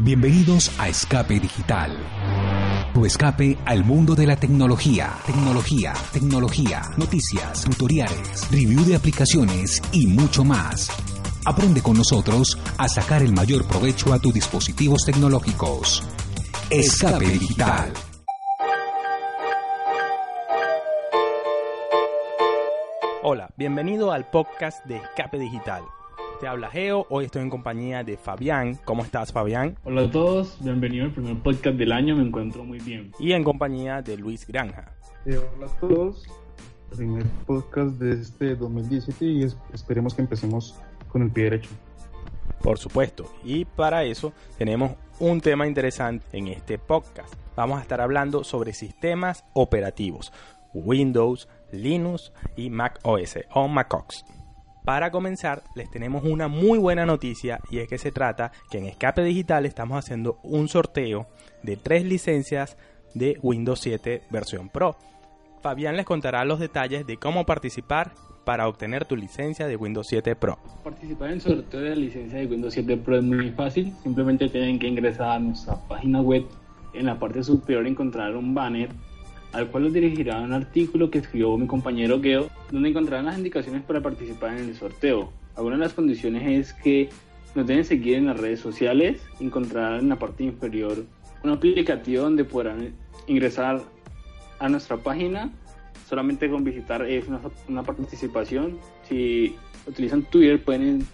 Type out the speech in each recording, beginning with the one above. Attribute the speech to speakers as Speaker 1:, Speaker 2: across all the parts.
Speaker 1: Bienvenidos a Escape Digital. Tu escape al mundo de la tecnología. Tecnología, tecnología, noticias, tutoriales, review de aplicaciones y mucho más. Aprende con nosotros a sacar el mayor provecho a tus dispositivos tecnológicos. Escape Digital.
Speaker 2: Hola, bienvenido al podcast de Escape Digital. Te habla Geo, hoy estoy en compañía de Fabián. ¿Cómo estás, Fabián?
Speaker 3: Hola a todos, bienvenido al primer podcast del año, me encuentro muy bien.
Speaker 2: Y en compañía de Luis Granja.
Speaker 4: Eh, hola a todos, primer podcast de este 2017 y esperemos que empecemos con el pie derecho.
Speaker 2: Por supuesto, y para eso tenemos un tema interesante en este podcast. Vamos a estar hablando sobre sistemas operativos, Windows, Linux y Mac OS o MacOS. Para comenzar, les tenemos una muy buena noticia y es que se trata que en Escape Digital estamos haciendo un sorteo de tres licencias de Windows 7 versión Pro. Fabián les contará los detalles de cómo participar para obtener tu licencia de Windows 7 Pro.
Speaker 3: Participar en el sorteo de la licencia de Windows 7 Pro es muy fácil, simplemente tienen que ingresar a nuestra página web. En la parte superior encontrar un banner al cual los dirigirá un artículo que escribió mi compañero Geo, donde encontrarán las indicaciones para participar en el sorteo. Algunas de las condiciones es que nos deben seguir en las redes sociales, encontrarán en la parte inferior un aplicativo donde podrán ingresar a nuestra página. Solamente con visitar es una, participación. Si utilizan Twitter pueden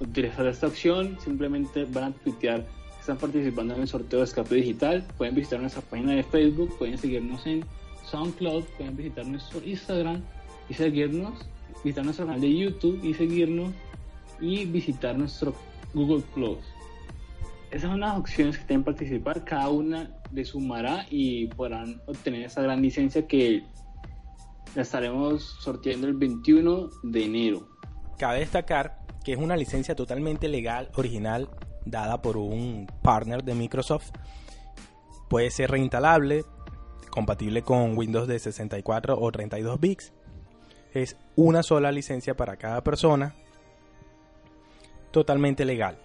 Speaker 3: utilizar esta opción, simplemente van a tuitear están participando en el sorteo de escape digital. Pueden visitar nuestra página de Facebook, pueden seguirnos en SoundCloud, pueden visitar nuestro Instagram y seguirnos, visitar nuestro canal de YouTube y seguirnos y visitar nuestro Google Plus. Esas son las opciones que tienen participar, cada una le sumará y podrán obtener esa gran licencia que la estaremos sorteando el 21 de enero.
Speaker 2: Cabe destacar que es una licencia totalmente legal, original dada por un partner de Microsoft. Puede ser reinstalable, compatible con Windows de 64 o 32 bits. Es una sola licencia para cada persona, totalmente legal.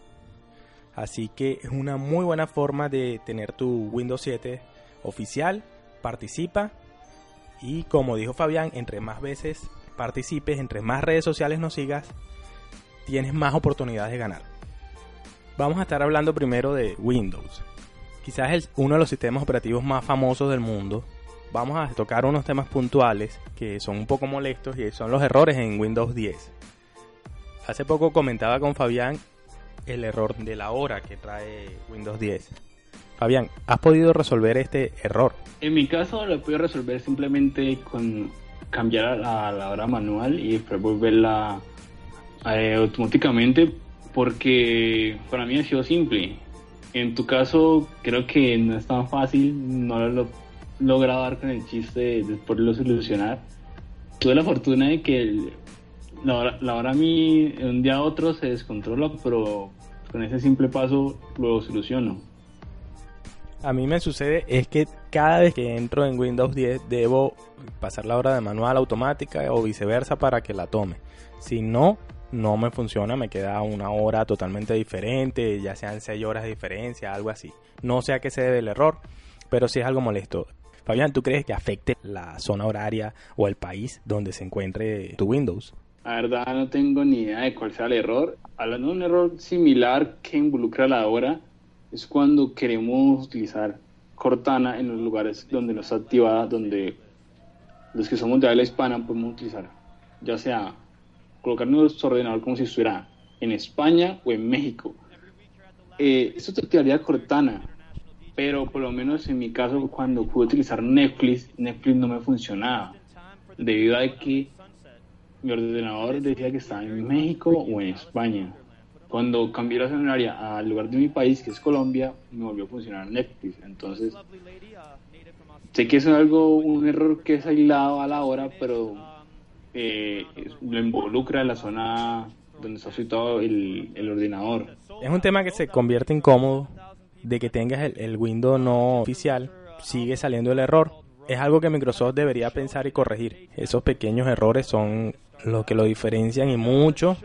Speaker 2: Así que es una muy buena forma de tener tu Windows 7 oficial. Participa y como dijo Fabián, entre más veces participes, entre más redes sociales nos sigas, tienes más oportunidades de ganar. Vamos a estar hablando primero de Windows. Quizás es uno de los sistemas operativos más famosos del mundo. Vamos a tocar unos temas puntuales que son un poco molestos y son los errores en Windows 10. Hace poco comentaba con Fabián el error de la hora que trae Windows 10. Fabián, ¿has podido resolver este error?
Speaker 3: En mi caso lo he resolver simplemente con cambiar la hora manual y volverla eh, automáticamente porque para mí ha sido simple. En tu caso, creo que no es tan fácil, no lo logrado dar con el chiste de lo solucionar. Tuve la fortuna de que la hora, la hora a mí un día a otro se descontrola, pero con ese simple paso lo soluciono.
Speaker 2: A mí me sucede es que cada vez que entro en Windows 10 debo pasar la hora de manual automática o viceversa para que la tome. Si no, no me funciona, me queda una hora totalmente diferente, ya sean seis horas de diferencia, algo así. No sé a qué se debe el error, pero sí es algo molesto. Fabián, ¿tú crees que afecte la zona horaria o el país donde se encuentre tu Windows?
Speaker 3: La verdad no tengo ni idea de cuál sea el error. Hablando de un error similar que involucra la hora, es cuando queremos utilizar Cortana en los lugares donde no está activada, donde los que somos de habla hispana podemos utilizar, ya sea colocar nuestro ordenador como si estuviera en España o en México. Eh, esto te quedaría Cortana, pero por lo menos en mi caso cuando pude utilizar Netflix, Netflix no me funcionaba, debido a que mi ordenador decía que estaba en México o en España. Cuando cambié la escenaria al lugar de mi país, que es Colombia, me volvió a funcionar Netflix. Entonces, sé que es algo, un error que es aislado a la hora, pero eh, lo involucra en la zona donde está situado el, ordenador.
Speaker 2: Es un tema que se convierte incómodo de que tengas el, el Windows no oficial, sigue saliendo el error. Es algo que Microsoft debería pensar y corregir. Esos pequeños errores son los que lo diferencian y mucho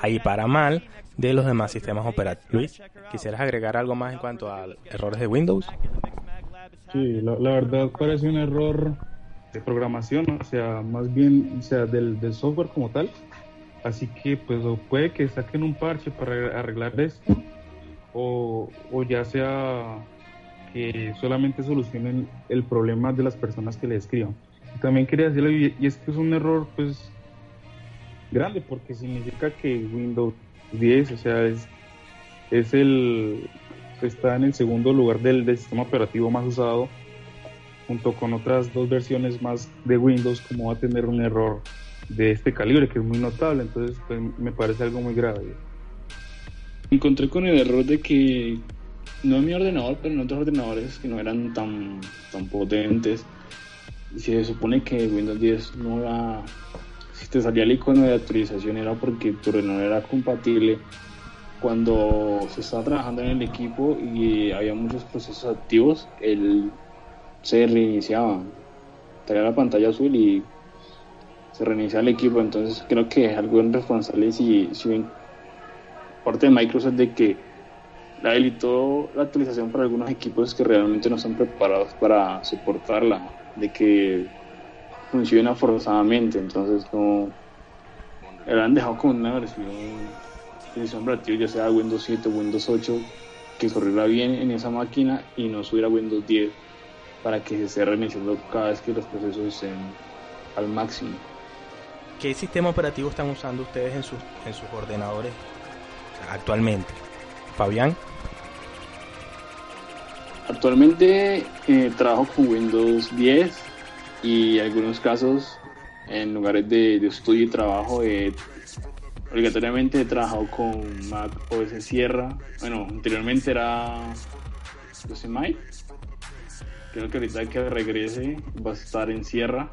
Speaker 2: ahí para mal de los demás sistemas operativos. Luis, ¿quisieras agregar algo más en cuanto a errores de Windows?
Speaker 4: Sí, la, verdad parece un error de programación, o sea, más bien, o sea, del, software como tal. Así que, pues, puede que saquen un parche para arreglar esto, o, o ya sea que solamente solucionen el problema de las personas que le escriban. También quería decirlo, y es que es un error, pues, grande, porque significa que Windows 10, o sea, es, es el, está en el segundo lugar del, sistema operativo más usado, junto con otras dos versiones más de Windows, como va a tener un error de este calibre, que es muy notable, entonces pues, me parece algo muy grave.
Speaker 3: Encontré con el error de que, no en mi ordenador, pero en otros ordenadores que no eran tan, tan potentes, se supone que Windows 10 no era si te salía el icono de actualización era porque tu ordenador era compatible. Cuando se estaba trabajando en el equipo y había muchos procesos activos, él se reiniciaba. Traía la pantalla azul y se reiniciaba el equipo. Entonces creo que es algo responsable si, si parte de Microsoft de que la habilitó la actualización para algunos equipos que realmente no están preparados para soportarla. De que funciona forzadamente, entonces no la han dejado con una versión de ya sea Windows 7 o Windows 8 que corriera bien en esa máquina y no subiera Windows 10 para que se esté reiniciando cada vez que los procesos estén al máximo.
Speaker 2: ¿Qué sistema operativo están usando ustedes en sus, en sus ordenadores actualmente? Fabián.
Speaker 3: Actualmente eh, trabajo con Windows 10 y en algunos casos en lugares de, estudio y trabajo eh, obligatoriamente he trabajado con Mac OS Sierra bueno anteriormente era Yosemite creo que ahorita que regrese va a estar en Sierra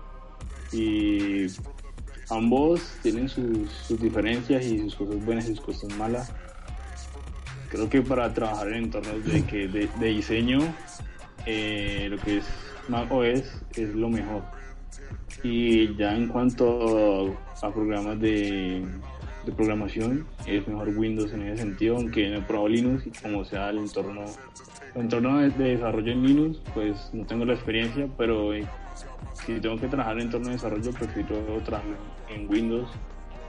Speaker 3: y ambos tienen sus, diferencias y sus cosas buenas y sus cosas malas creo que para trabajar en entornos de, que, de, diseño eh, lo que es Mac OS es lo mejor. Y ya en cuanto a programas de, programación, es mejor Windows en ese sentido, aunque no he probado Linux como sea el entorno, el entorno de, desarrollo en Linux, pues no tengo la experiencia, pero eh, si tengo que trabajar en entorno de desarrollo, prefiero trabajar en Windows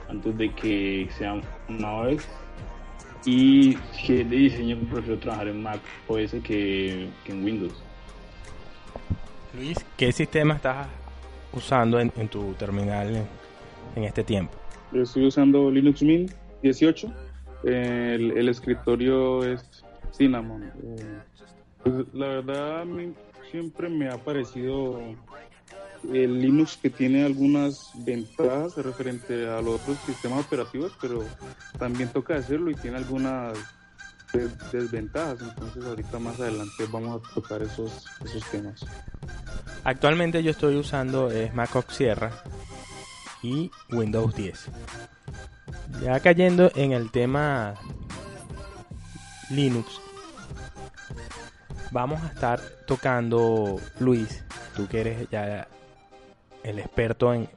Speaker 3: antes de que sea una OS. Y si es de diseño, prefiero trabajar en Mac OS que en Windows.
Speaker 2: Luis, ¿qué sistema estás usando en, tu terminal en, este tiempo?
Speaker 4: Estoy usando Linux Mint 18. El, escritorio es Cinnamon. Eh, pues, la verdad, siempre me ha parecido el Linux que tiene algunas ventajas referente a los otros sistemas operativos, pero también toca hacerlo y tiene algunas desventajas. Entonces, ahorita más adelante vamos a tocar esos, esos temas.
Speaker 2: Actualmente yo estoy usando es Mac Sierra y Windows 10. Ya cayendo en el tema Linux, vamos a estar tocando, Luis, tú que eres ya el experto en,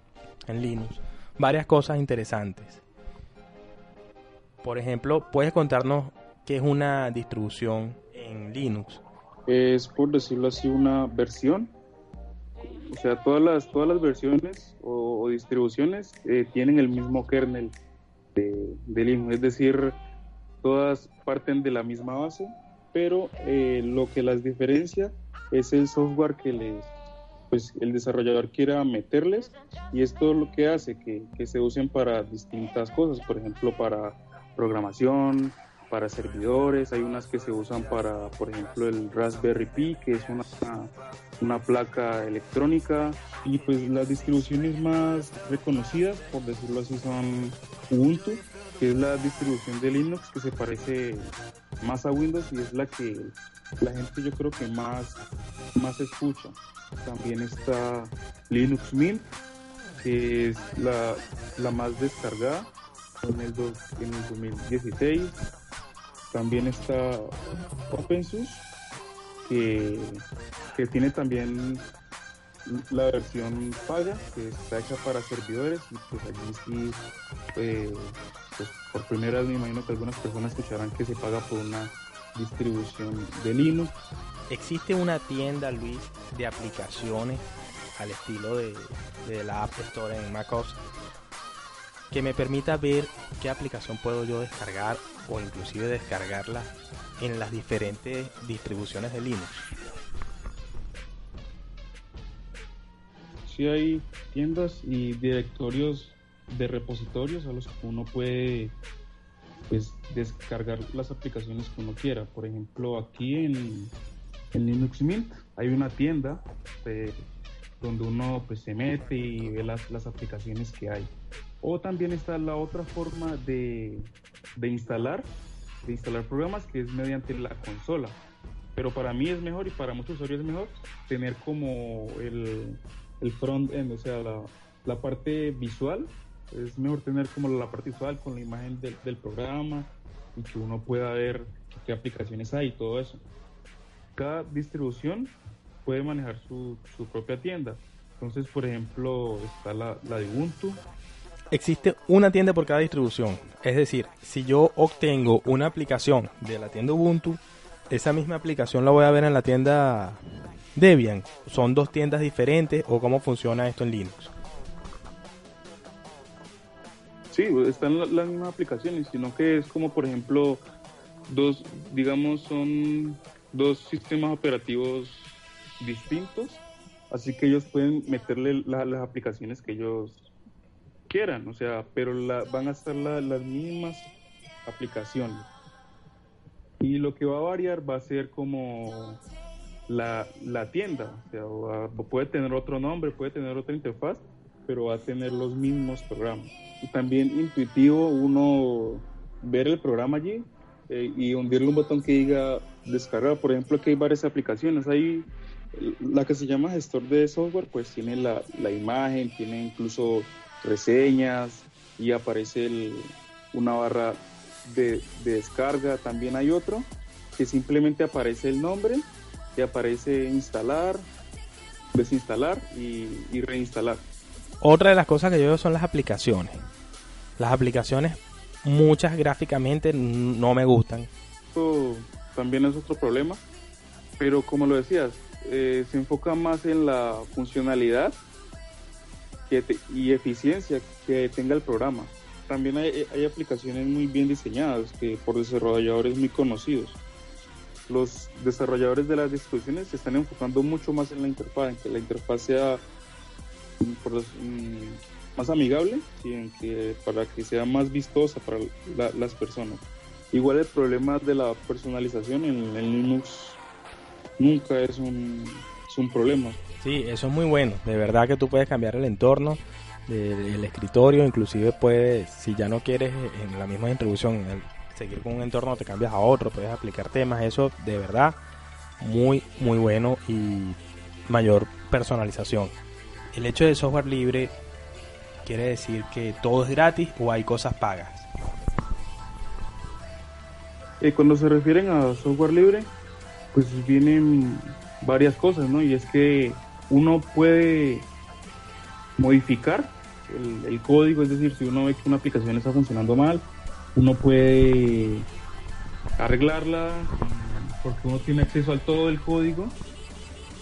Speaker 2: en Linux, varias cosas interesantes. Por ejemplo, puedes contarnos qué es una distribución en Linux.
Speaker 4: Es, por decirlo así, una versión o sea, todas las, todas las versiones o, distribuciones eh, tienen el mismo kernel de, Linux, es decir, todas parten de la misma base, pero eh, lo que las diferencia es el software que les, pues, el desarrollador quiera meterles y esto lo que hace que, que se usen para distintas cosas, por ejemplo, para programación, para servidores, hay unas que se usan para, por ejemplo, el Raspberry Pi, que es una, una placa electrónica, y pues las distribuciones más reconocidas, por decirlo así, son Ubuntu, que es la distribución de Linux que se parece más a Windows y es la que la gente yo creo que más, más escucha. También está Linux Mint, que es la, la más descargada en el, en el 2016 también está OpenSUSE, que, que tiene también la versión paga, que está hecha para servidores, y pues allí sí eh, pues por primera vez me imagino que algunas personas escucharán que se paga por una distribución de Linux.
Speaker 2: ¿Existe una tienda, Luis, de aplicaciones al estilo de, de la App Store en macOS que me permita ver qué aplicación puedo yo descargar o inclusive descargarla en las diferentes distribuciones de Linux?
Speaker 4: Sí hay tiendas y directorios de repositorios a los que uno puede pues descargar las aplicaciones que uno quiera. Por ejemplo, aquí en, Linux Mint hay una tienda eh, donde uno pues se mete y ve las, las aplicaciones que hay. O también está la otra forma de, de instalar, de instalar programas que es mediante la consola. Pero para mí es mejor y para muchos usuarios es mejor tener como el, el front end, o sea, la, la parte visual es mejor tener como la parte visual con la imagen del, programa y que uno pueda ver qué aplicaciones hay y todo eso. Cada distribución puede manejar su, propia tienda. Entonces, por ejemplo, está la, la de Ubuntu.
Speaker 2: Existe una tienda por cada distribución. Es decir, si yo obtengo una aplicación de la tienda Ubuntu, esa misma aplicación la voy a ver en la tienda Debian. ¿Son dos tiendas diferentes o cómo funciona esto en Linux?
Speaker 4: Sí, están las mismas aplicaciones, sino que es como, por ejemplo, dos, digamos, son dos sistemas operativos distintos, así que ellos pueden meterle las aplicaciones que ellos quieran, o sea, pero van a estar las mismas aplicaciones. Y lo que va a variar va a ser como la, la tienda, o sea, puede tener otro nombre, puede tener otra interfaz, pero va a tener los mismos programas. Y también intuitivo uno ver el programa allí eh, y hundirle un botón que diga descargar. Por ejemplo, aquí hay varias aplicaciones. Hay la que se llama gestor de software, pues tiene la, la imagen, tiene incluso reseñas y aparece una barra de, de, descarga. También hay otro que simplemente aparece el nombre y aparece instalar, desinstalar y, y reinstalar.
Speaker 2: Otra de las cosas que yo veo son las aplicaciones. Las aplicaciones, muchas gráficamente no me gustan.
Speaker 4: Esto también es otro problema, pero como lo decías, eh, se enfoca más en la funcionalidad y eficiencia que tenga el programa. También hay, hay, aplicaciones muy bien diseñadas que por desarrolladores muy conocidos. Los desarrolladores de las distribuciones se están enfocando mucho más en la interfaz, en que la interfaz sea Mm, más amigable y que, para que sea más vistosa para las personas. Igual el problema de la personalización en, Linux nunca es un, es un problema.
Speaker 2: Sí, eso es muy bueno. De verdad que tú puedes cambiar el entorno del escritorio, inclusive puedes, si ya no quieres en la misma distribución seguir con un entorno, te cambias a otro, puedes aplicar temas, eso de verdad muy, muy bueno y mayor personalización el hecho de software libre quiere decir que todo es gratis o hay cosas pagas.
Speaker 4: Eh, cuando se refieren a software libre, pues vienen varias cosas, ¿no? Y es que uno puede modificar el, el, código, es decir, si uno ve que una aplicación está funcionando mal, uno puede arreglarla porque uno tiene acceso al todo el código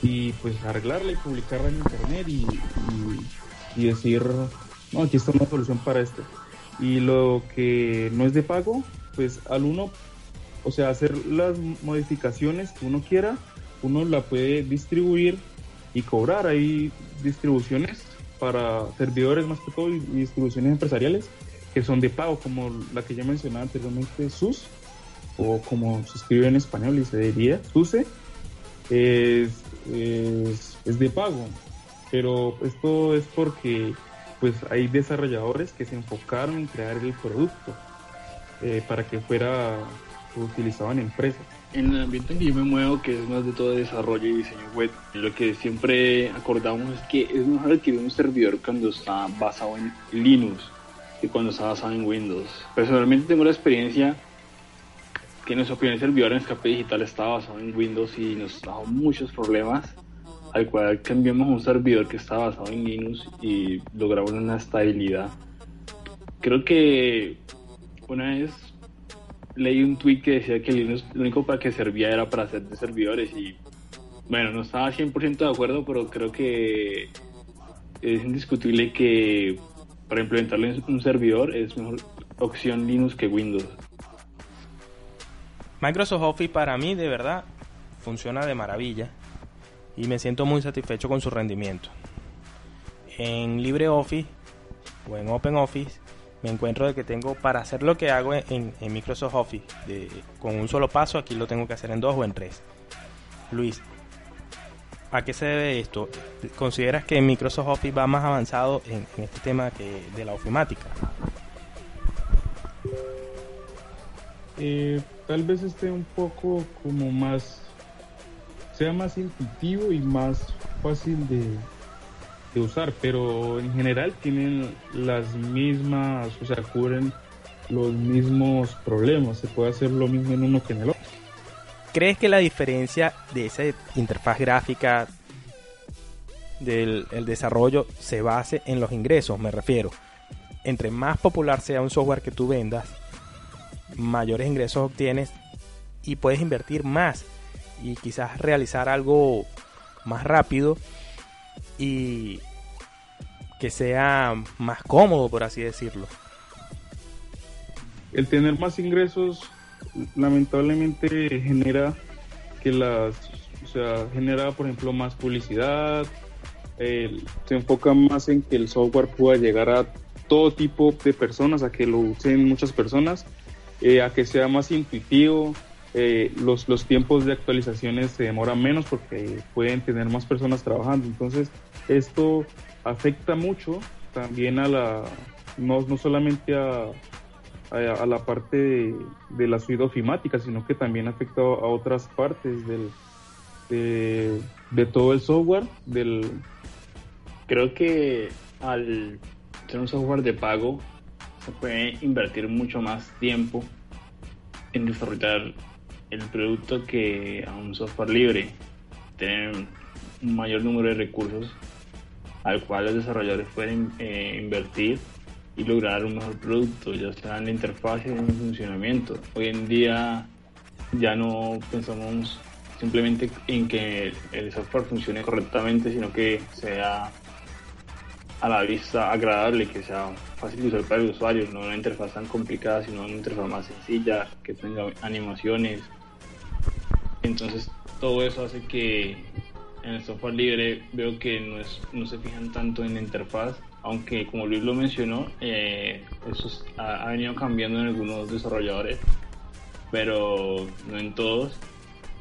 Speaker 4: y pues arreglarla y publicarla en internet y, y, decir, no, aquí está una solución para esto. Y lo que no es de pago, pues al uno, o sea, hacer las modificaciones que uno quiera, uno la puede distribuir y cobrar. Hay distribuciones para servidores más que todo y distribuciones empresariales que son de pago, como la que ya mencionaba anteriormente, SUS, o como se escribe en español y se diría SUSE, es es, de pago, pero esto es porque pues hay desarrolladores que se enfocaron en crear el producto eh, para que fuera utilizado en empresas.
Speaker 3: En el ambiente en que yo me muevo, que es más de todo desarrollo y diseño web, lo que siempre acordamos es que es mejor adquirir un servidor cuando está basado en Linux que cuando está basado en Windows. Personalmente tengo la experiencia que nuestro primer servidor en escape digital estaba basado en Windows y nos trajo muchos problemas, al cual cambiamos un servidor que estaba basado en Linux y logramos una estabilidad. Creo que una vez leí un tweet que decía que Linux lo único para que servía era para hacer servidores y bueno, no estaba 100% de acuerdo, pero creo que es indiscutible que para implementarlo en un servidor es mejor opción Linux que Windows.
Speaker 2: Microsoft Office para mí de verdad funciona de maravilla y me siento muy satisfecho con su rendimiento. En LibreOffice o en OpenOffice me encuentro de que tengo para hacer lo que hago en, Microsoft Office con un solo paso, aquí lo tengo que hacer en dos o en tres. Luis, ¿a qué se debe esto? ¿Consideras que Microsoft Office va más avanzado en, este tema que de la ofimática?
Speaker 4: Eh, tal vez esté un poco como más, sea más intuitivo y más fácil de, usar, pero en general tienen las mismas, o sea, cubren los mismos problemas. Se puede hacer lo mismo en uno que en el otro.
Speaker 2: ¿Crees que la diferencia de esa interfaz gráfica del desarrollo se base en los ingresos? Me refiero. Entre más popular sea un software que tú vendas, mayores ingresos obtienes y puedes invertir más y quizás realizar algo más rápido y que sea más cómodo, por así decirlo.
Speaker 4: El tener más ingresos lamentablemente genera que las, o sea, genera por ejemplo más publicidad, se enfoca más en que el software pueda llegar a todo tipo de personas, a que lo usen muchas personas, eh, a que sea más intuitivo, eh, los, los tiempos de actualizaciones se demoran menos porque pueden tener más personas trabajando. Entonces, esto afecta mucho también a la, no, no solamente a, a, la parte de, la suite ofimática, sino que también afecta a otras partes del, de, todo el software. Del...
Speaker 3: Creo que al ser un software de pago, se puede invertir mucho más tiempo en desarrollar el producto que a un software libre. Tener un mayor número de recursos al cual los desarrolladores pueden eh, invertir y lograr un mejor producto, ya sea en la interfaz y en el funcionamiento. Hoy en día ya no pensamos simplemente en que el software funcione correctamente, sino que sea a la vista agradable, que sea fácil de usar para el usuario, no una interfaz tan complicada, sino una interfaz más sencilla, que tenga animaciones. Entonces todo eso hace que en el software libre veo que no, es, no se fijan tanto en la interfaz, aunque como Luis lo mencionó, eh, eso ha, venido cambiando en algunos desarrolladores, pero no en todos.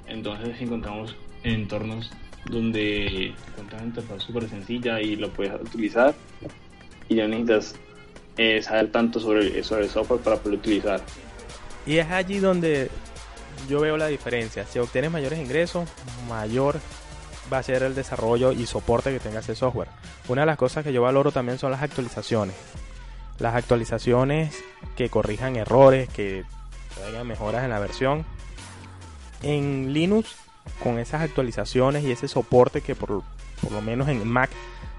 Speaker 3: Entonces encontramos entornos donde encuentras una interfaz súper sencilla y lo puedes utilizar y ya necesitas eh, saber tanto sobre, sobre el software para poder utilizar.
Speaker 2: Y es allí donde yo veo la diferencia. Si obtienes mayores ingresos, mayor va a ser el desarrollo y soporte que tenga ese software. Una de las cosas que yo valoro también son las actualizaciones. Las actualizaciones que corrijan errores, que traigan mejoras en la versión. En Linux, con esas actualizaciones y ese soporte que por, lo menos en Mac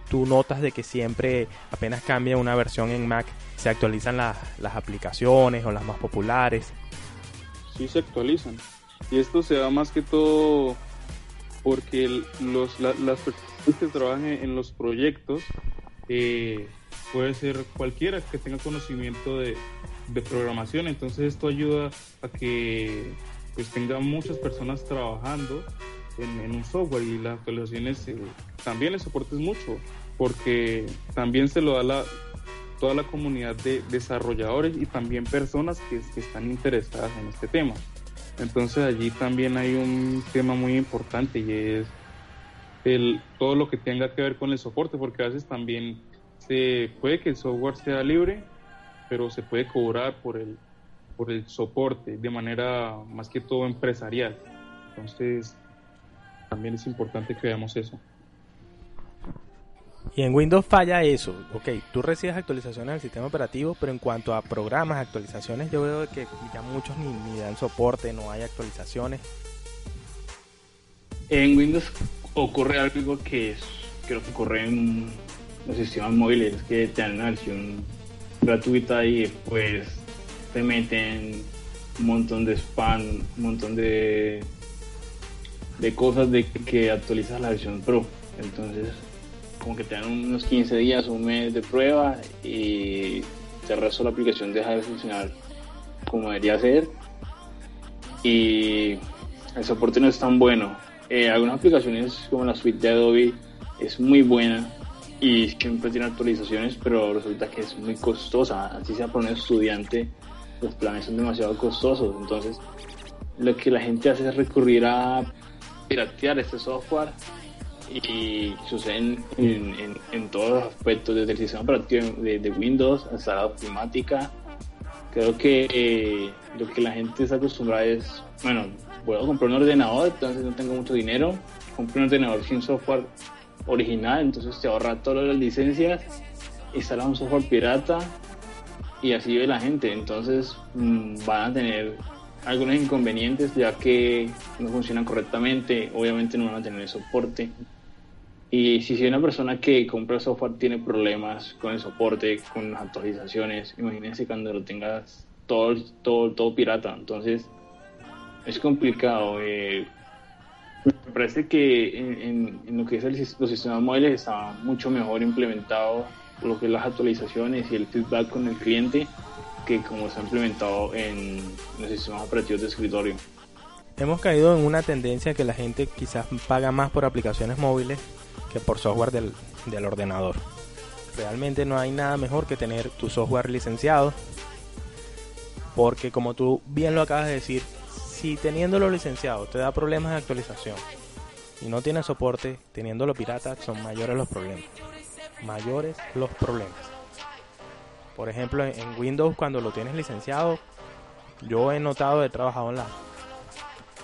Speaker 2: tú notas de que siempre apenas cambia una versión en Mac se actualizan las aplicaciones o las más populares.
Speaker 4: Sí se actualizan. Y esto se da más que todo porque los, las personas que trabajan en los proyectos eh, puede ser cualquiera que tenga conocimiento de, programación, entonces esto ayuda a que pues tenga muchas personas trabajando en, un software y las actualizaciones eh, también el soporte es mucho porque también se lo da la, toda la comunidad de desarrolladores y también personas que están interesadas en este tema. Entonces allí también hay un tema muy importante y es el, todo lo que tenga que ver con el soporte, porque a veces también se puede que el software sea libre, pero se puede cobrar por el, por el soporte de manera más que todo empresarial. Entonces también es importante que veamos eso.
Speaker 2: Y en Windows falla eso. Ok, tú recibes actualizaciones del sistema operativo, pero en cuanto a programas, actualizaciones, yo veo que ya muchos ni, dan soporte, no hay actualizaciones.
Speaker 3: En Windows ocurre algo que creo que ocurre en los sistemas móviles, que te dan una versión gratuita y pues te meten un montón de spam, un montón de, de cosas de que actualizas la versión Pro. Entonces, como que te dan unos 15 días, un mes de prueba y el resto la aplicación deja de funcionar como debería ser. Y el soporte no es tan bueno. Eh, algunas aplicaciones como la suite de Adobe es muy buena y siempre tiene actualizaciones, pero resulta que es muy costosa. Así sea para un estudiante, los planes son demasiado costosos. Entonces, lo que la gente hace es recurrir a piratear este software y sucede en, todos los aspectos, desde el sistema operativo de, Windows hasta la. Creo que eh, lo que la gente está acostumbrada es, bueno, puedo comprar un ordenador, entonces no tengo mucho dinero, compro un ordenador sin software original, entonces te ahorra todas las licencias, instala un software pirata y así ve la gente. Entonces mm, van a tener algunos inconvenientes ya que no funcionan correctamente, obviamente no van a tener soporte. Y si una persona que compra software tiene problemas con el soporte, con las actualizaciones, imagínense cuando lo tengas todo, todo, todo pirata. Entonces es complicado. Eh, me parece que en, lo que es los sistemas móviles está mucho mejor implementado lo que es las actualizaciones y el feedback con el cliente que como ha implementado en los sistemas operativos de escritorio.
Speaker 2: Hemos caído en una tendencia que la gente quizás paga más por aplicaciones móviles que por software del, ordenador. Realmente no hay nada mejor que tener tu software licenciado porque como tú bien lo acabas de decir, si teniéndolo licenciado te da problemas de actualización y no tiene soporte, teniéndolo pirata, son mayores los problemas. Mayores los problemas. Por ejemplo, en Windows cuando lo tienes licenciado, yo he notado, he trabajado en la,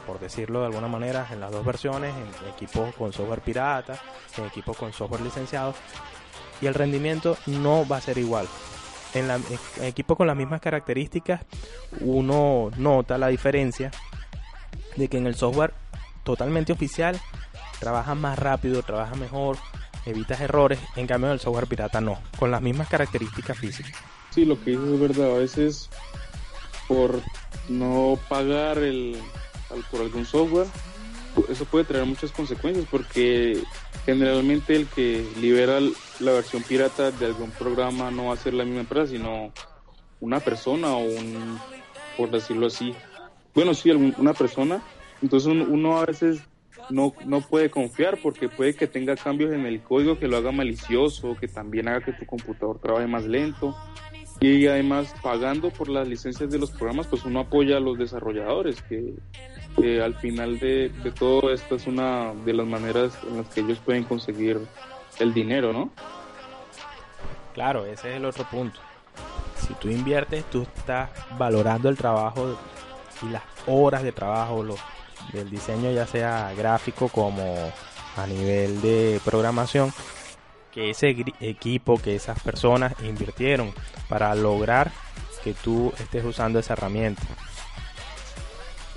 Speaker 2: por decirlo de alguna manera, en las dos versiones, en equipos con software pirata, en equipos con software licenciado, y el rendimiento no va a ser igual. En, la, en equipos con las mismas características, uno nota la diferencia de que en el software totalmente oficial trabaja más rápido, trabaja mejor, evitas errores, en cambio en el software pirata no, con las mismas características físicas.
Speaker 4: Sí, lo que dices es verdad, a veces por no pagar el, por algún software, eso puede traer muchas consecuencias porque generalmente el que libera la versión pirata de algún programa no va a ser la misma empresa, sino una persona o un, por decirlo así, bueno, sí, una persona. Entonces uno a veces no, no puede confiar porque puede que tenga cambios en el código que lo haga malicioso, que también haga que tu computador trabaje más lento. Y además, pagando por las licencias de los programas, pues uno apoya a los desarrolladores, que, al final de, todo esto es una de las maneras en las que ellos pueden conseguir el dinero, ¿no?
Speaker 2: Claro, ese es el otro punto. Si tú inviertes, tú estás valorando el trabajo y las horas de trabajo los, del diseño, ya sea gráfico como a nivel de programación, que ese equipo, que esas personas invirtieron para lograr que tú estés usando esa herramienta.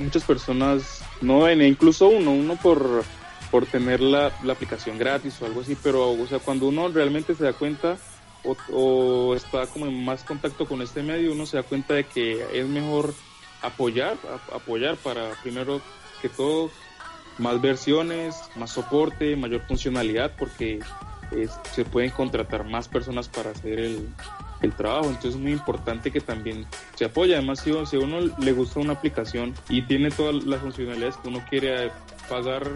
Speaker 4: Muchas personas no ven, e incluso uno, uno por, por tener la, la aplicación gratis o algo así, pero o sea, cuando uno realmente se da cuenta o, o, está como en más contacto con este medio, uno se da cuenta de que es mejor apoyar, apoyar para primero que todo más versiones, más soporte, mayor funcionalidad, porque se pueden contratar más personas para hacer el, trabajo. Entonces es muy importante que también se apoye. Además, si, a uno le gusta una aplicación y tiene todas las funcionalidades que uno quiere pagar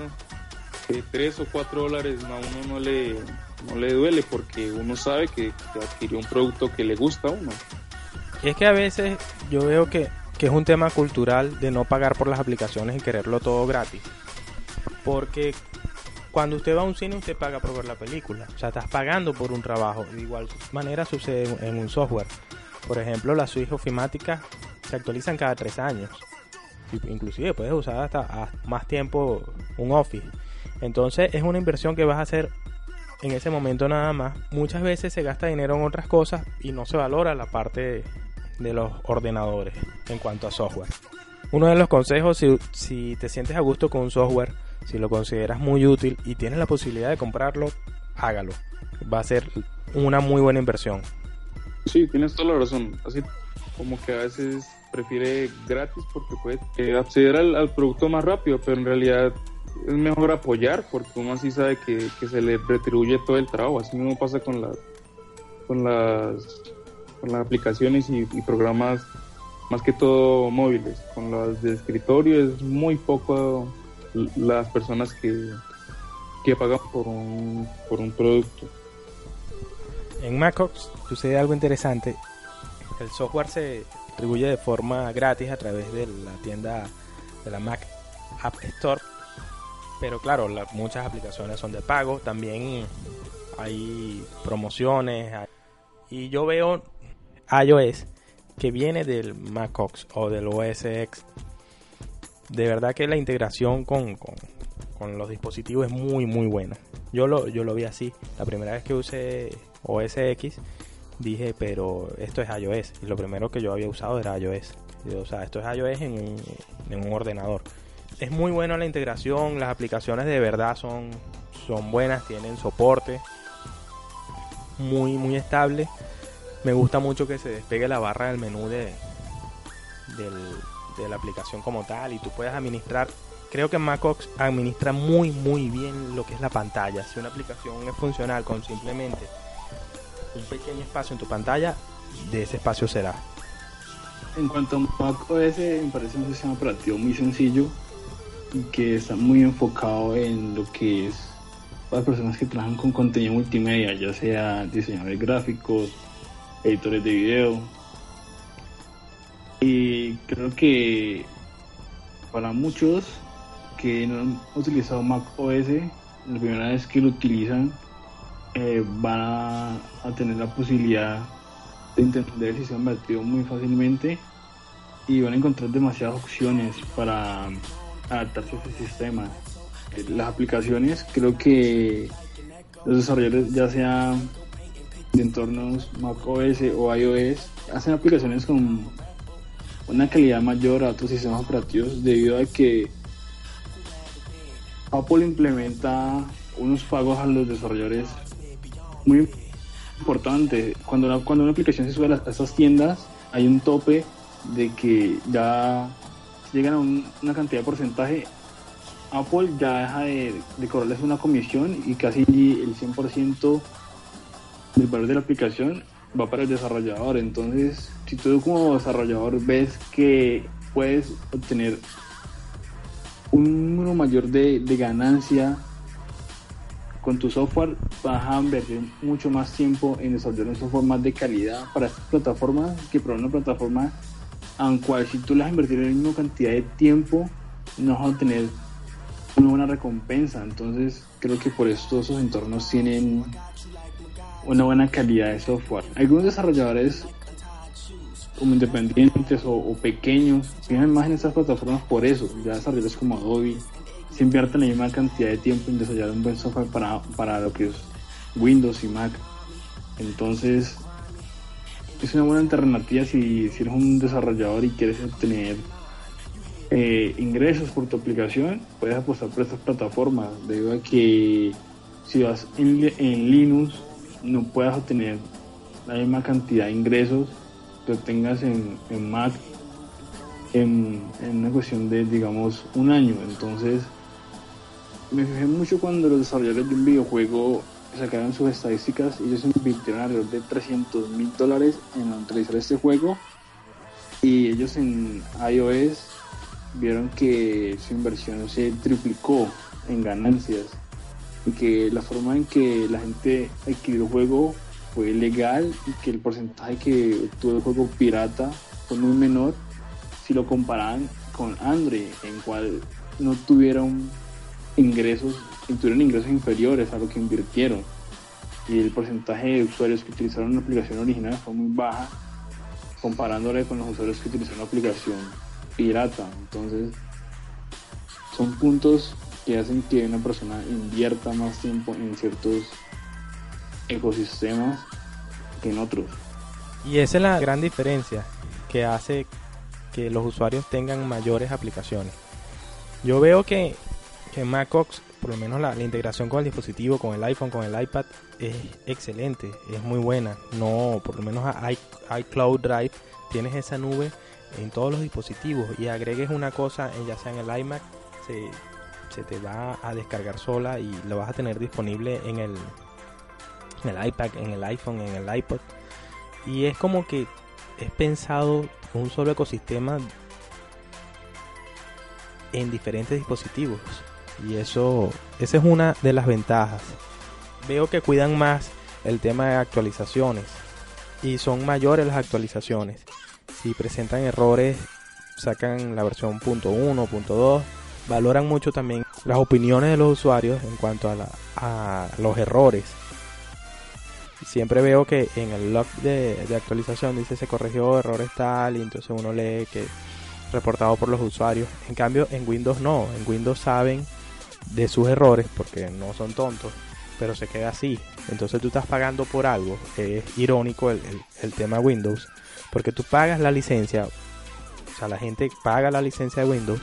Speaker 4: eh, 3 o 4 dólares, a uno no le, no le duele porque uno sabe que, adquirió un producto que le gusta a uno.
Speaker 2: Es que a veces yo veo que que es un tema cultural de no pagar por las aplicaciones y quererlo todo gratis. Porque cuando usted va a un cine, usted paga por ver la película. O sea, estás pagando por un trabajo. De igual manera sucede en un software. Por ejemplo, las suites ofimáticas se actualizan cada tres años. Inclusive puedes usar hasta más tiempo un Office. Entonces es una inversión que vas a hacer en ese momento nada más. Muchas veces se gasta dinero en otras cosas y no se valora la parte de los ordenadores en cuanto a software. Uno de los consejos, si, si te sientes a gusto con un software, si lo consideras muy útil y tienes la posibilidad de comprarlo, hágalo. Va a ser una muy buena inversión.
Speaker 4: Sí, tienes toda la razón. Así como que a veces prefiere gratis porque puede eh, acceder al, producto más rápido, pero en realidad es mejor apoyar porque uno así sabe que, se le retribuye todo el trabajo. Así mismo pasa con las con las con las aplicaciones y, programas más que todo móviles. Con las de escritorio es muy poco las personas que, que pagan por un, por un producto.
Speaker 2: En MacOS sucede algo interesante. El software se distribuye de forma gratis a través de la tienda de la Mac App Store. Pero claro, muchas aplicaciones son de pago. También hay promociones. Y yo veo iOS que viene del MacOS o del OS X. De verdad que la integración con, con, los dispositivos es muy muy buena. Yo lo, yo lo vi así. La primera vez que usé OS X dije, pero esto es iOS. Y lo primero que yo había usado era iOS. o sea, esto es iOS en un, en un ordenador. Es muy buena la integración, las aplicaciones de verdad son, son buenas, tienen soporte muy, muy estable. Me gusta mucho que se despegue la barra del menú de, de la aplicación como tal y tú puedes administrar. Creo que MacOS administra muy, muy bien lo que es la pantalla. Si una aplicación es funcional con simplemente un pequeño espacio en tu pantalla, de ese espacio será.
Speaker 3: En cuanto a macOS, me parece un sistema operativo muy sencillo y que está muy enfocado en lo que es para personas que trabajan con contenido multimedia, ya sea diseñadores gráficos, editores de video. Y creo que para muchos que no han utilizado macOS, la primera vez que lo utilizan eh, van a, tener la posibilidad de entender el sistema operativo muy fácilmente y van a encontrar demasiadas opciones para adaptarse a ese sistema. Eh, las aplicaciones, creo que los desarrolladores, ya sea de entornos macOS o iOS, hacen aplicaciones con una calidad mayor a otros sistemas operativos debido a que Apple implementa unos pagos a los desarrolladores muy importante. Cuando una, cuando una aplicación se sube a, esas tiendas, hay un tope de que ya llegan a una cantidad de porcentaje. Apple ya deja de, de cobrarles una comisión y casi el 100% del valor de la aplicación va para el desarrollador. Entonces, si tú como desarrollador ves que puedes obtener un número mayor de, de ganancia con tu software vas a invertir mucho más tiempo en desarrollar un software más de calidad para estas plataformas que para una plataforma en cual si tú las invertir en la misma cantidad de tiempo no vas a obtener una buena recompensa entonces creo que por eso todos esos entornos tienen una buena calidad de software algunos desarrolladores como independientes o, pequeños fijan más en estas plataformas por eso ya desarrolladores como Adobe se invierte la misma cantidad de tiempo en desarrollar un buen software para, para lo que es Windows y Mac. Entonces, es una buena alternativa si, si eres un desarrollador y quieres obtener eh, ingresos por tu aplicación, puedes apostar por estas plataformas, debido a que si vas en Linux no puedes obtener la misma cantidad de ingresos que obtengas en, Mac en, en, una cuestión de, digamos, un año. Entonces, me fijé mucho cuando los desarrolladores de un videojuego sacaron sus estadísticas y ellos invirtieron alrededor de 300 mil dólares en utilizar este juego y ellos en iOS vieron que su inversión se triplicó en ganancias y que la forma en que la gente adquirió el juego fue legal y que el porcentaje que obtuvo el juego pirata fue muy menor si lo comparaban con Android en cual no tuvieron ingresos, tuvieron ingresos inferiores a lo que invirtieron. Y el porcentaje de usuarios que utilizaron una aplicación original fue muy baja comparándole con los usuarios que utilizaron una aplicación pirata. Entonces, son puntos que hacen que una persona invierta más tiempo en ciertos ecosistemas que en otros.
Speaker 2: Y esa es la gran diferencia que hace que los usuarios tengan mayores aplicaciones. Yo veo que que MacOS por lo menos la, integración con el dispositivo, con el iPhone, con el iPad, es excelente, es muy buena. No, por lo menos iCloud Drive, tienes esa nube en todos los dispositivos y agregues una cosa, ya sea en el iMac, se, se te va a descargar sola y lo vas a tener disponible en el, en el iPad, en el iPhone, en el iPod. Y es como que es pensado un solo ecosistema en diferentes dispositivos. Y eso, esa es una de las ventajas. Veo que cuidan más el tema de actualizaciones y son mayores las actualizaciones. Si presentan errores, sacan la versión .1, .2. Valoran mucho también las opiniones de los usuarios en cuanto a, los errores. Siempre veo que en el log de, de actualización dice se corrigió errores tal y entonces uno lee que reportado por los usuarios. En cambio, en Windows no. En Windows saben de sus errores porque no son tontos, pero se queda así. Entonces tú estás pagando por algo. Es irónico el, el, tema Windows, porque tú pagas la licencia. O sea, la gente paga la licencia de Windows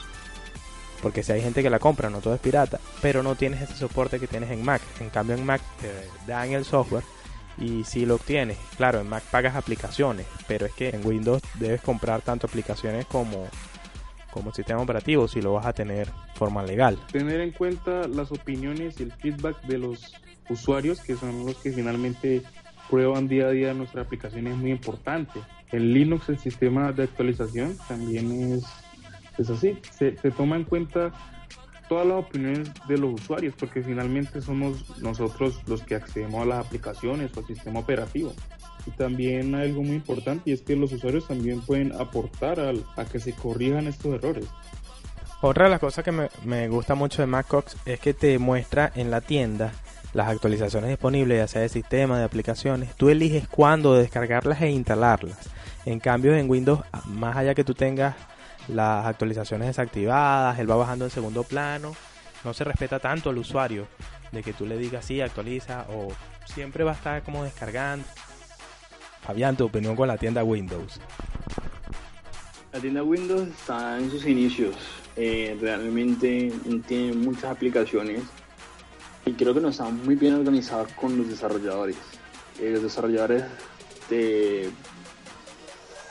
Speaker 2: porque si hay gente que la compra, no todo es pirata, pero no tienes ese soporte que tienes en Mac. En cambio en Mac te dan el software y si lo obtienes, claro, en Mac pagas aplicaciones, pero es que en Windows debes comprar tanto aplicaciones como como sistema operativo si lo vas a tener forma legal.
Speaker 4: Tener en cuenta las opiniones y el feedback de los usuarios que son los que finalmente prueban día a día nuestra aplicación es muy importante. En Linux el sistema de actualización también es, es así, se, se toma en cuenta todas las opiniones de los usuarios, porque finalmente somos nosotros los que accedemos a las aplicaciones o al sistema operativo. Y también hay algo muy importante y es que los usuarios también pueden aportar a que se corrijan estos errores.
Speaker 2: Otra de las cosas que me, me gusta mucho de MacOS es que te muestra en la tienda las actualizaciones disponibles, ya sea de sistema, de aplicaciones. Tú eliges cuándo descargarlas e instalarlas. En cambio, en Windows, más allá que tú tengas las actualizaciones desactivadas, él va bajando en segundo plano, no se respeta tanto al usuario de que tú le digas sí, actualiza o siempre va a estar como descargando. Fabián, tu opinión con la tienda Windows.
Speaker 3: La tienda Windows está en sus inicios, eh, realmente tiene muchas aplicaciones y creo que no está muy bien organizada con los desarrolladores. Eh, los desarrolladores te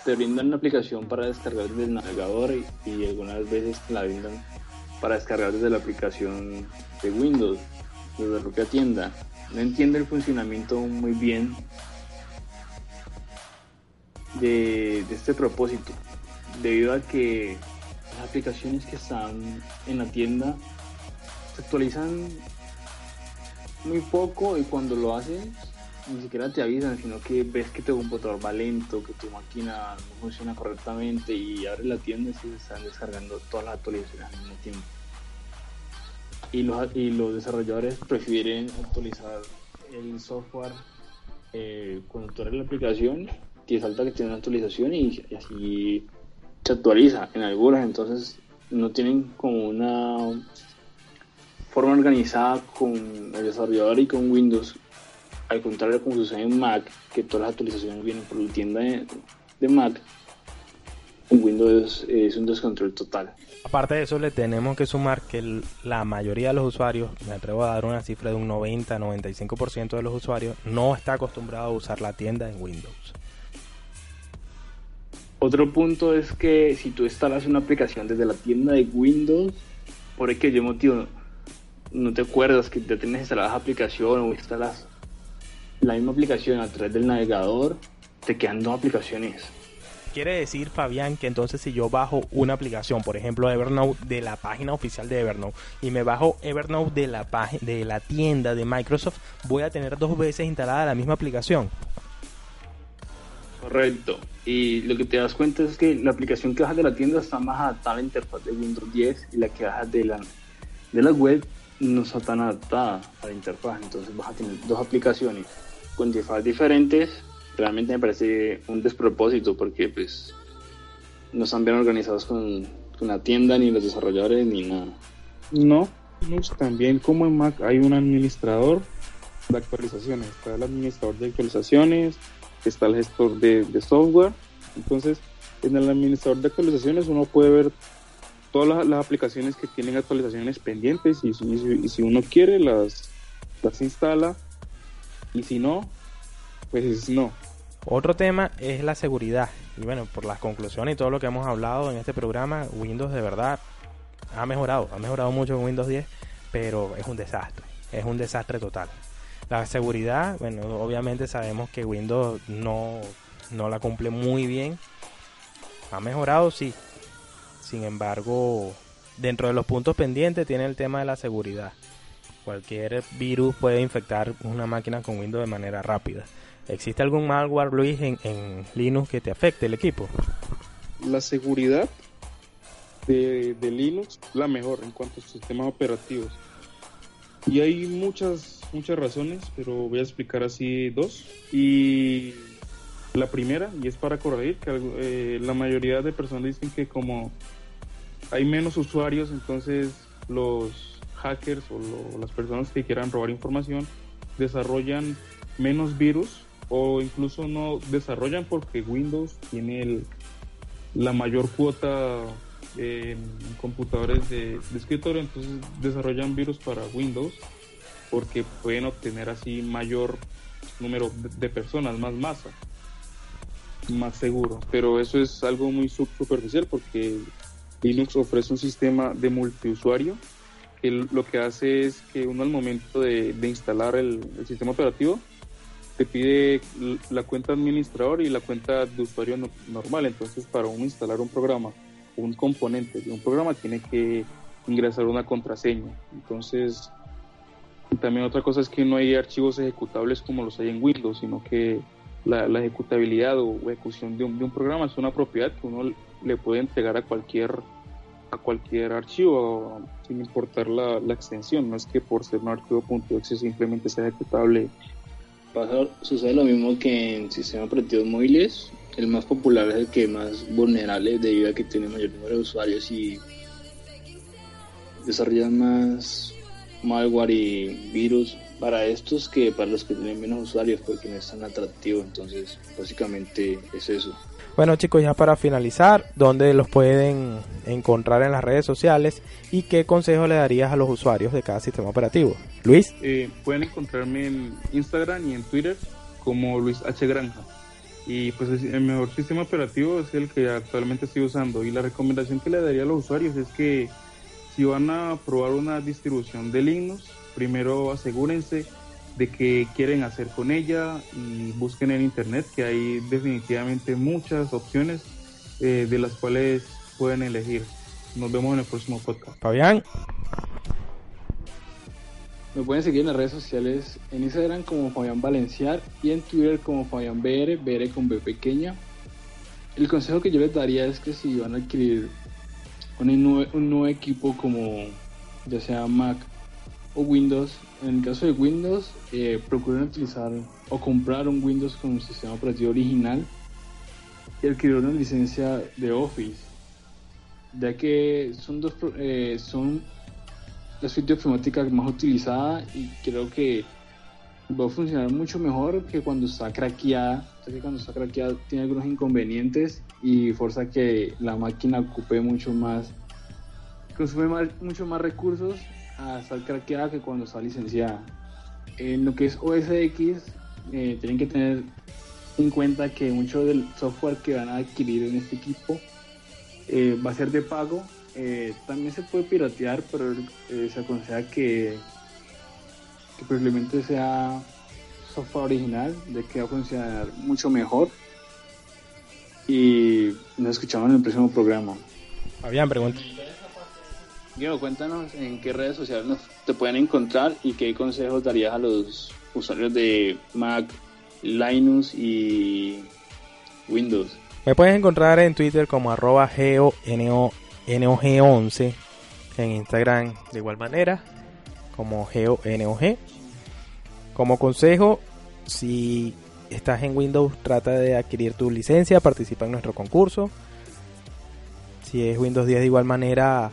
Speaker 3: te brindan una aplicación para descargar desde el navegador y, algunas veces te la brindan para descargar desde la aplicación de Windows, desde la propia tienda. No entiendo el funcionamiento muy bien de, este propósito, debido a que las aplicaciones que están en la tienda se actualizan muy poco y cuando lo hacen ni siquiera te avisan, sino que ves que tu computador va lento, que tu máquina no funciona correctamente y abres la tienda y se están descargando todas las actualizaciones al mismo tiempo. Y los, y los desarrolladores prefieren actualizar el software eh, cuando tú abres la aplicación, te salta que tiene una actualización y así se actualiza en algunas, entonces no tienen como una forma organizada con el desarrollador y con Windows al contrario como sucede en Mac, que todas las actualizaciones vienen por la tienda de, Mac, en Windows es un descontrol total.
Speaker 2: Aparte de eso, le tenemos que sumar que la mayoría de los usuarios, me atrevo a dar una cifra de un 90-95% de los usuarios, no está acostumbrado a usar la tienda en Windows.
Speaker 3: Otro punto es que si tú instalas una aplicación desde la tienda de Windows, por aquello motivo no te acuerdas que ya tienes instalada la aplicación o instalas la misma aplicación a través del navegador, te quedan dos aplicaciones.
Speaker 2: Quiere decir, Fabián, que entonces si yo bajo una aplicación, por ejemplo Evernote de la página oficial de Evernote, y me bajo Evernote de la, de la tienda de Microsoft, voy a tener dos veces instalada la misma aplicación.
Speaker 3: Correcto. Y lo que te das cuenta es que la aplicación que bajas de la tienda está más adaptada a la interfaz de Windows 10 y la que bajas de la, de la web no está tan adaptada a la interfaz. Entonces vas a tener dos aplicaciones con interfaces diferentes, realmente me parece un despropósito porque pues no están bien organizados con, con la tienda, ni los desarrolladores, ni nada.
Speaker 4: No, también como en Mac hay un administrador de actualizaciones, está el administrador de actualizaciones, está el gestor de, de software, entonces en el administrador de actualizaciones uno puede ver todas las, aplicaciones que tienen actualizaciones pendientes y, si uno quiere las, las instala y si no, pues no.
Speaker 2: Otro tema es la seguridad. Y bueno, por las conclusiones y todo lo que hemos hablado en este programa, Windows de verdad ha mejorado, ha mejorado mucho en Windows 10, pero es un desastre, es un desastre total. La seguridad, bueno, obviamente sabemos que Windows no, no la cumple muy bien. Ha mejorado, sí. Sin embargo, dentro de los puntos pendientes tiene el tema de la seguridad. Cualquier virus puede infectar una máquina con Windows de manera rápida. ¿Existe algún malware, Luis, en, Linux que te afecte el equipo?
Speaker 4: La seguridad de, de Linux la mejor en cuanto a sistemas operativos. Y hay muchas, muchas razones, pero voy a explicar así dos. Y la primera, y es para corregir, que eh, la mayoría de personas dicen que como hay menos usuarios, entonces los hackers o las personas que quieran robar información desarrollan menos virus o incluso no desarrollan porque Windows tiene la mayor cuota en computadores de, escritorio, entonces desarrollan virus para Windows porque pueden obtener así mayor número de, personas, más masa, más seguro. Pero eso es algo muy superficial porque Linux ofrece un sistema de multiusuario que lo que hace es que uno al momento de, instalar el, sistema operativo te pide la cuenta administrador y la cuenta de usuario normal. Entonces, para uno instalar un programa un componente de un programa tiene que ingresar una contraseña. Entonces, también otra cosa es que no hay archivos ejecutables como los hay en Windows, sino que la, ejecutabilidad o ejecución de un, de un, programa es una propiedad que uno le puede entregar a cualquier a cualquier archivo sin importar la, la extensión. No es que por ser un archivo .exe simplemente sea ejecutable.
Speaker 3: Pasa, sucede lo mismo que en sistemas operativos móviles el más popular es el que más vulnerable debido a que tiene mayor número de usuarios y desarrollan más malware y virus para estos que para los que tienen menos usuarios porque no es tan atractivo entonces básicamente es eso.
Speaker 2: Bueno chicos ya para finalizar dónde los pueden encontrar en las redes sociales y qué consejo le darías a los usuarios de cada sistema operativo Luis.
Speaker 4: Eh, pueden encontrarme en Instagram y en Twitter como Luis H. Granja. Y pues el mejor sistema operativo es el que actualmente estoy usando. Y la recomendación que le daría a los usuarios es que si van a probar una distribución de Linux, primero asegúrense de que quieren hacer con ella y busquen en internet que hay definitivamente muchas opciones eh, de las cuales pueden elegir. Nos vemos en el próximo podcast.
Speaker 2: Fabián.
Speaker 3: Me pueden seguir en las redes sociales en Instagram como Fabián Valenciar y en Twitter como Fabián BR, BR con B pequeña. El consejo que yo les daría es que si van a adquirir un nuevo, equipo como ya sea Mac o Windows, en el caso de Windows, eh, procuren utilizar o comprar un Windows con un sistema operativo original y adquirir una licencia de Office, ya que son dos eh, son la suite informática más utilizada y creo que va a funcionar mucho mejor que cuando está craqueada. que cuando está craqueada tiene algunos inconvenientes y fuerza que la máquina ocupe mucho más, consume mucho más recursos a estar craqueada que cuando está licenciada. En lo que es OS X, eh, tienen que tener en cuenta que mucho del software que van a adquirir en este equipo eh, va a ser de pago eh, también se puede piratear, pero eh, se aconseja que, que probablemente sea software original, de que va a funcionar mucho mejor. Y nos escuchamos en el próximo programa.
Speaker 2: Fabián, pregunta.
Speaker 3: Diego, cuéntanos en qué redes sociales te pueden encontrar y qué consejos darías a los usuarios de Mac, Linux y Windows.
Speaker 2: Me puedes encontrar en Twitter como arroba NOG11 en Instagram de igual manera como GeoNOG. Como consejo, si estás en Windows, trata de adquirir tu licencia, participa en nuestro concurso. Si es Windows 10 de igual manera,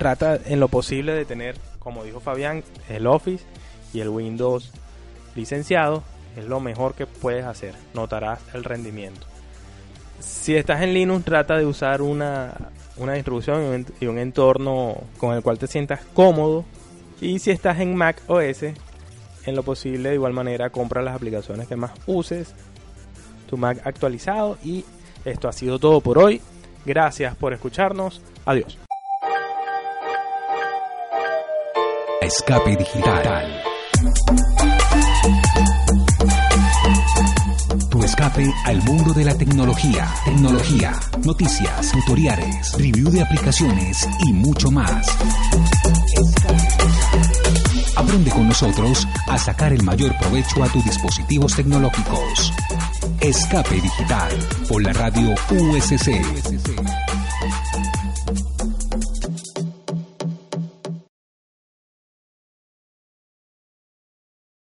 Speaker 2: trata en lo posible de tener, como dijo Fabián, el Office y el Windows licenciado. Es lo mejor que puedes hacer. Notarás el rendimiento. Si estás en Linux, trata de usar una una distribución y un entorno con el cual te sientas cómodo. Y si estás en Mac OS, en lo posible de igual manera compra las aplicaciones que más uses, tu Mac actualizado y esto ha sido todo por hoy. Gracias por escucharnos. Adiós.
Speaker 1: Escape digital. Tu escape al mundo de la tecnología, tecnología, noticias, tutoriales, review de aplicaciones y mucho más. Aprende con nosotros a sacar el mayor provecho a tus dispositivos tecnológicos. Escape Digital por la radio USC.